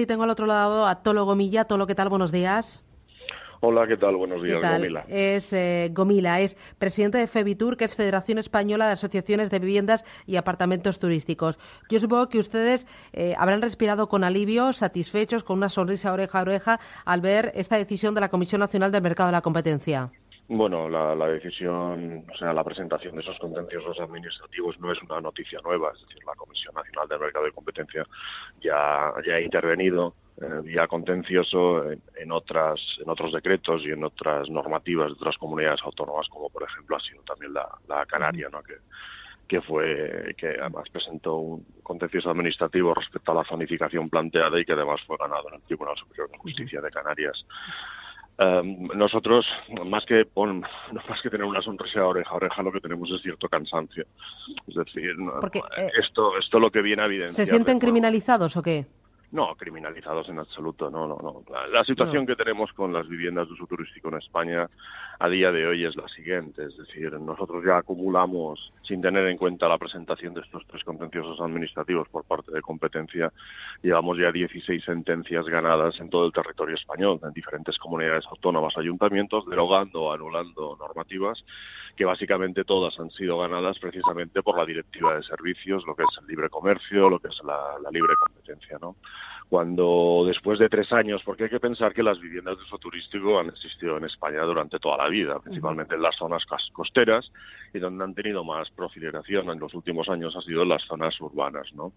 Y tengo al otro lado a Tolo Gomilla. Tolo, ¿qué tal? Buenos días. Hola, ¿qué tal? Buenos días, Gomila. Es eh, Gomila, es presidente de FEBITUR, que es Federación Española de Asociaciones de Viviendas y Apartamentos Turísticos. Yo supongo que ustedes eh, habrán respirado con alivio, satisfechos, con una sonrisa oreja a oreja, al ver esta decisión de la Comisión Nacional del Mercado de la Competencia. Bueno, la, decisión, o sea, la presentación de esos contenciosos administrativos no es una noticia nueva, es decir, la Comisión Nacional del Mercado de Competencia ya, ya ha intervenido eh, vía contencioso en, otras, en otros decretos y en otras normativas de otras comunidades autónomas, como por ejemplo ha sido también la, la Canaria, ¿no? que, que fue que además presentó un contencioso administrativo respecto a la zonificación planteada y que además fue ganado en el Tribunal Superior de Justicia de Canarias. Em, nosotros, más que, más que tener una sonrisa oreja a oreja, lo que tenemos es cierto cansancio. Es decir, eh, esto, esto lo que viene a evidenciar. ¿Se sienten criminalizados o qué? No, criminalizados en absoluto, no, no, no. La, situación que tenemos con las viviendas de uso turístico en España a día de hoy es la siguiente, es decir, nosotros ya acumulamos, sin tener en cuenta la presentación de estos tres contenciosos administrativos por parte de competencia, llevamos ya 16 sentencias ganadas en todo el territorio español, en diferentes comunidades autónomas, ayuntamientos, derogando o anulando normativas que básicamente todas han sido ganadas precisamente por la directiva de servicios, lo que es el libre comercio, lo que es la, la libre competencia, ¿no? Cuando después de tres años, porque hay que pensar que las viviendas de uso turístico han existido en España durante toda la vida, principalmente en las zonas costeras y donde han tenido más proliferación en los últimos años ha sido en las zonas urbanas, ¿no?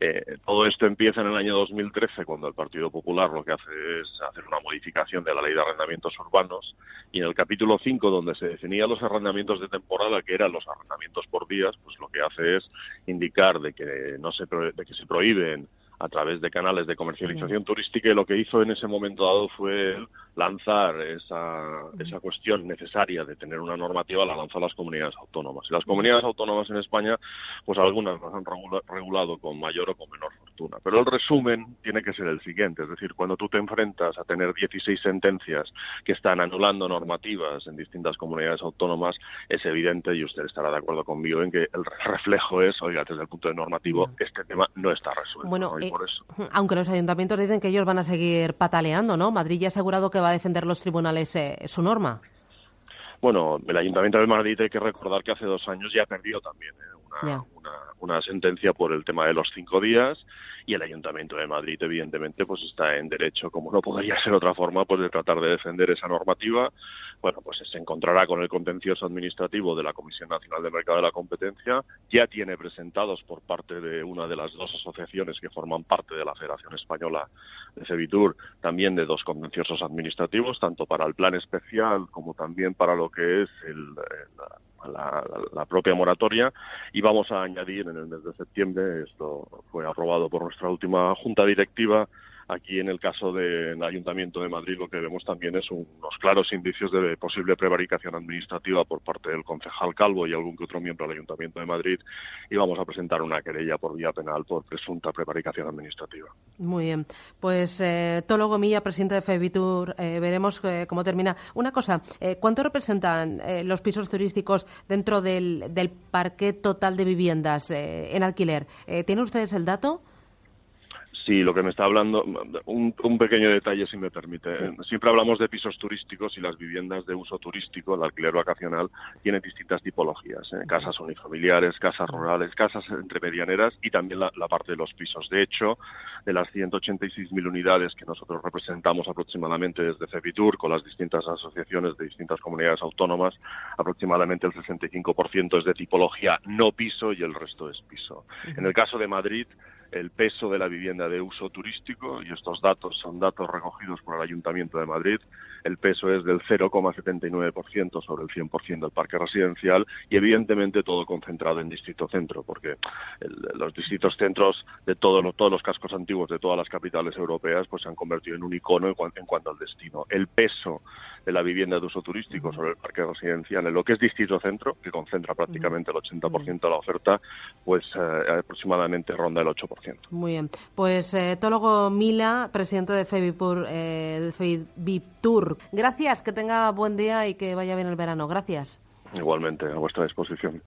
Eh, todo esto empieza en el año 2013, cuando el Partido Popular lo que hace es hacer una modificación de la ley de arrendamientos urbanos y en el capítulo 5, donde se definía los arrendamientos de temporada, que eran los arrendamientos por días, pues lo que hace es indicar de que, no se, de que se prohíben a través de canales de comercialización turística y lo que hizo en ese momento dado fue lanzar esa, esa cuestión necesaria de tener una normativa, la lanzó a las comunidades autónomas. Y las comunidades autónomas en España, pues algunas las han regulado con mayor o con menor fortuna. Pero el resumen tiene que ser el siguiente, es decir, cuando tú te enfrentas a tener 16 sentencias que están anulando normativas en distintas comunidades autónomas, es evidente, y usted estará de acuerdo conmigo, en que el reflejo es, oiga, desde el punto de normativo, este tema no está resuelto. Bueno, aunque los ayuntamientos dicen que ellos van a seguir pataleando, ¿no? Madrid ya ha asegurado que va a defender los tribunales eh, su norma. Bueno, el Ayuntamiento de Madrid hay que recordar que hace dos años ya perdió también ¿eh? una, una, sentencia por el tema de los cinco días y el Ayuntamiento de Madrid evidentemente pues está en derecho, como no podría ser otra forma, pues de tratar de defender esa normativa. Bueno, pues se encontrará con el contencioso administrativo de la Comisión Nacional de Mercado de la Competencia. Ya tiene presentados por parte de una de las dos asociaciones que forman parte de la Federación Española de Cebitur también de dos contenciosos administrativos, tanto para el plan especial como también para lo que es el, la, propia moratoria. Y vamos a añadir en el mes de septiembre, esto fue aprobado por nuestra última junta directiva, Aquí, en el caso del Ayuntamiento de Madrid, lo que vemos también es unos claros indicios de posible prevaricación administrativa por parte del concejal Calvo y algún que otro miembro del Ayuntamiento de Madrid y vamos a presentar una querella por vía penal por presunta prevaricación administrativa. Muy bien. Pues eh, Tolo Gomilla, presidente de FEBITUR, eh, veremos eh, cómo termina. Una cosa, eh, ¿cuánto representan los pisos turísticos dentro del, del parque total de viviendas en alquiler? ¿Tienen ustedes el dato? Sí, lo que me está hablando, un, pequeño detalle si me permite. Siempre hablamos de pisos turísticos y las viviendas de uso turístico, el alquiler vacacional, tiene distintas tipologías. ¿eh? Casas unifamiliares, casas rurales, casas entremedianeras y también la, parte de los pisos. De hecho, de las 186.000 unidades que nosotros representamos aproximadamente desde Cebitur con las distintas asociaciones de distintas comunidades autónomas, aproximadamente el 65% es de tipología no piso y el resto es piso. En el caso de Madrid, el peso de la vivienda de uso turístico, y estos datos son datos recogidos por el Ayuntamiento de Madrid, el peso es del 0,79% sobre el 100% del parque residencial y evidentemente todo concentrado en Distrito Centro, porque los distritos centros de todos los cascos antiguos de todas las capitales europeas pues se han convertido en un icono en, cuanto al destino. El peso de la vivienda de uso turístico sobre el parque residencial en lo que es Distrito Centro, que concentra prácticamente el 80% de la oferta, pues eh, aproximadamente ronda el 8%. Muy bien. Pues eh, Tólogo Mila, presidente de Febipur, eh, de Febitur, Gracias, que tenga buen día y que vaya bien el verano. Gracias. Igualmente, a vuestra disposición.